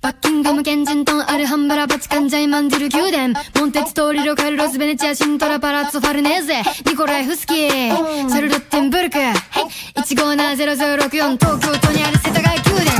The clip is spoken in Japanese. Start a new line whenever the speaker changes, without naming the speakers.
バッキンガム、ケンジントン、アルハンバラ、バチカン、ジャイマン、ジル、宮殿。モンテツ、トーリロ、カルロス、ベネチア、シントラ、パラッツ、ファルネーゼ。ニコライフスキー。シャルロッテンブルク。1570064、東京都にある世田谷宮殿。